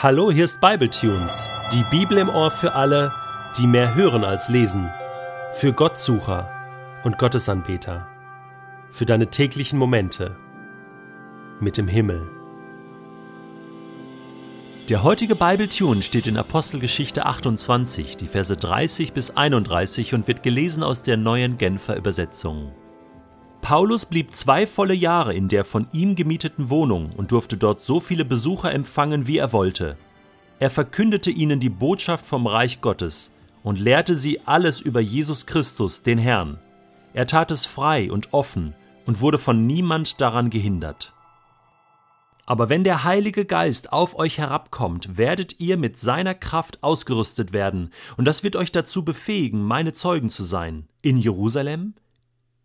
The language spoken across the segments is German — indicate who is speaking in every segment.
Speaker 1: Hallo, hier ist Bibletunes, die Bibel im Ohr für alle, die mehr hören als lesen, für Gottsucher und Gottesanbeter, für deine täglichen Momente mit dem Himmel. Der heutige Bibletune steht in Apostelgeschichte 28, die Verse 30 bis 31 und wird gelesen aus der neuen Genfer Übersetzung. Paulus blieb zwei volle Jahre in der von ihm gemieteten Wohnung und durfte dort so viele Besucher empfangen, wie er wollte. Er verkündete ihnen die Botschaft vom Reich Gottes und lehrte sie alles über Jesus Christus, den Herrn. Er tat es frei und offen und wurde von niemand daran gehindert. Aber wenn der Heilige Geist auf euch herabkommt, werdet ihr mit seiner Kraft ausgerüstet werden, und das wird euch dazu befähigen, meine Zeugen zu sein, in Jerusalem,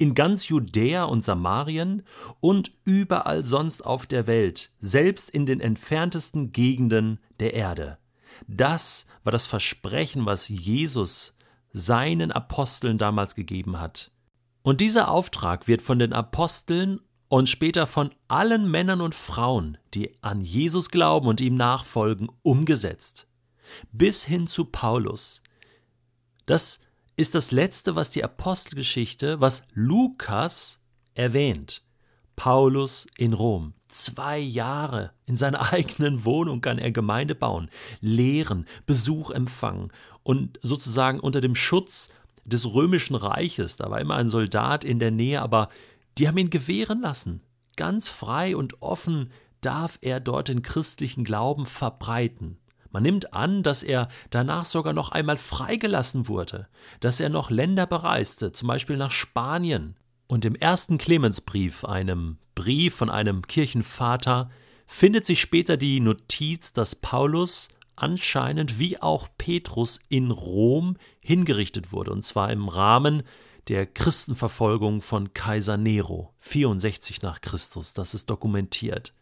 Speaker 1: in ganz Judäa und Samarien und überall sonst auf der Welt, selbst in den entferntesten Gegenden der Erde. Das war das Versprechen, was Jesus seinen Aposteln damals gegeben hat. Und dieser Auftrag wird von den Aposteln und später von allen Männern und Frauen, die an Jesus glauben und ihm nachfolgen, umgesetzt. Bis hin zu Paulus. Das ist das Letzte, was die Apostelgeschichte, was Lukas erwähnt. Paulus in Rom. Zwei Jahre in seiner eigenen Wohnung kann er Gemeinde bauen, lehren, Besuch empfangen und sozusagen unter dem Schutz des römischen Reiches. Da war immer ein Soldat in der Nähe, aber die haben ihn gewähren lassen. Ganz frei und offen darf er dort den christlichen Glauben verbreiten. Man nimmt an, dass er danach sogar noch einmal freigelassen wurde, dass er noch Länder bereiste, zum Beispiel nach Spanien. Und im ersten Clemensbrief, einem Brief von einem Kirchenvater, findet sich später die Notiz, dass Paulus anscheinend wie auch Petrus in Rom hingerichtet wurde, und zwar im Rahmen der Christenverfolgung von Kaiser Nero, 64 nach Christus, das ist dokumentiert.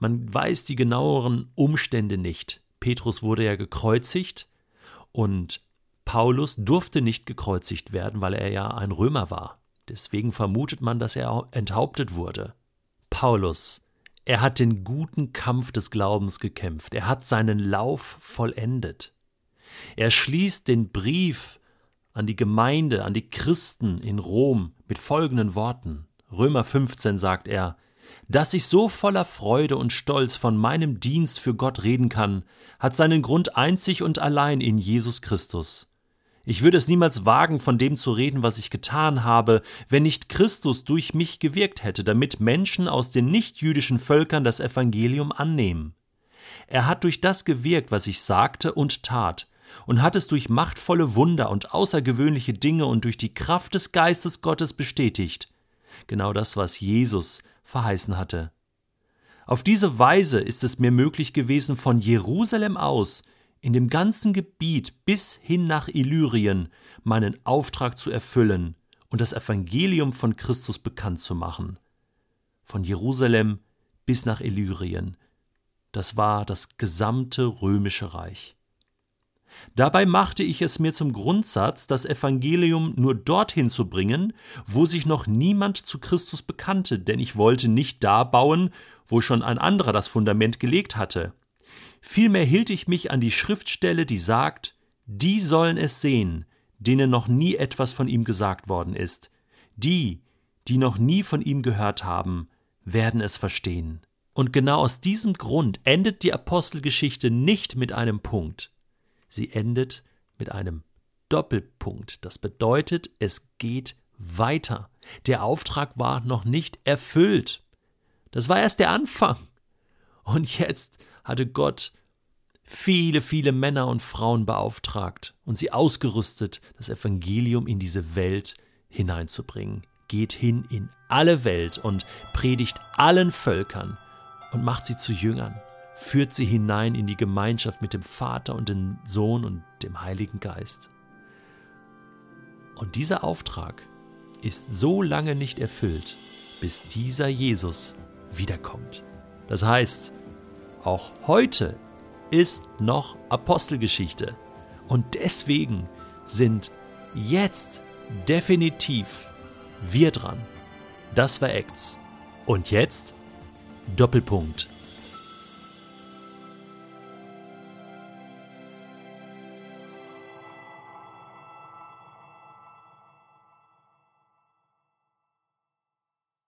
Speaker 1: Man weiß die genaueren Umstände nicht. Petrus wurde ja gekreuzigt und Paulus durfte nicht gekreuzigt werden, weil er ja ein Römer war. Deswegen vermutet man, dass er enthauptet wurde. Paulus, er hat den guten Kampf des Glaubens gekämpft, er hat seinen Lauf vollendet. Er schließt den Brief an die Gemeinde, an die Christen in Rom mit folgenden Worten. Römer 15 sagt er, dass ich so voller Freude und Stolz von meinem Dienst für Gott reden kann, hat seinen Grund einzig und allein in Jesus Christus. Ich würde es niemals wagen, von dem zu reden, was ich getan habe, wenn nicht Christus durch mich gewirkt hätte, damit Menschen aus den nichtjüdischen Völkern das Evangelium annehmen. Er hat durch das gewirkt, was ich sagte und tat, und hat es durch machtvolle Wunder und außergewöhnliche Dinge und durch die Kraft des Geistes Gottes bestätigt. Genau das, was Jesus verheißen hatte. Auf diese Weise ist es mir möglich gewesen, von Jerusalem aus in dem ganzen Gebiet bis hin nach Illyrien meinen Auftrag zu erfüllen und das Evangelium von Christus bekannt zu machen. Von Jerusalem bis nach Illyrien. Das war das gesamte römische Reich. Dabei machte ich es mir zum Grundsatz, das Evangelium nur dorthin zu bringen, wo sich noch niemand zu Christus bekannte, denn ich wollte nicht da bauen, wo schon ein anderer das Fundament gelegt hatte. Vielmehr hielt ich mich an die Schriftstelle, die sagt, die sollen es sehen, denen noch nie etwas von ihm gesagt worden ist. Die, die noch nie von ihm gehört haben, werden es verstehen. Und genau aus diesem Grund endet die Apostelgeschichte nicht mit einem Punkt. Sie endet mit einem Doppelpunkt. Das bedeutet, es geht weiter. Der Auftrag war noch nicht erfüllt. Das war erst der Anfang. Und jetzt hatte Gott viele, viele Männer und Frauen beauftragt und sie ausgerüstet, das Evangelium in diese Welt hineinzubringen. Geht hin in alle Welt und predigt allen Völkern und macht sie zu Jüngern führt sie hinein in die Gemeinschaft mit dem Vater und dem Sohn und dem Heiligen Geist. Und dieser Auftrag ist so lange nicht erfüllt, bis dieser Jesus wiederkommt. Das heißt, auch heute ist noch Apostelgeschichte. Und deswegen sind jetzt definitiv wir dran. Das war Acts. Und jetzt Doppelpunkt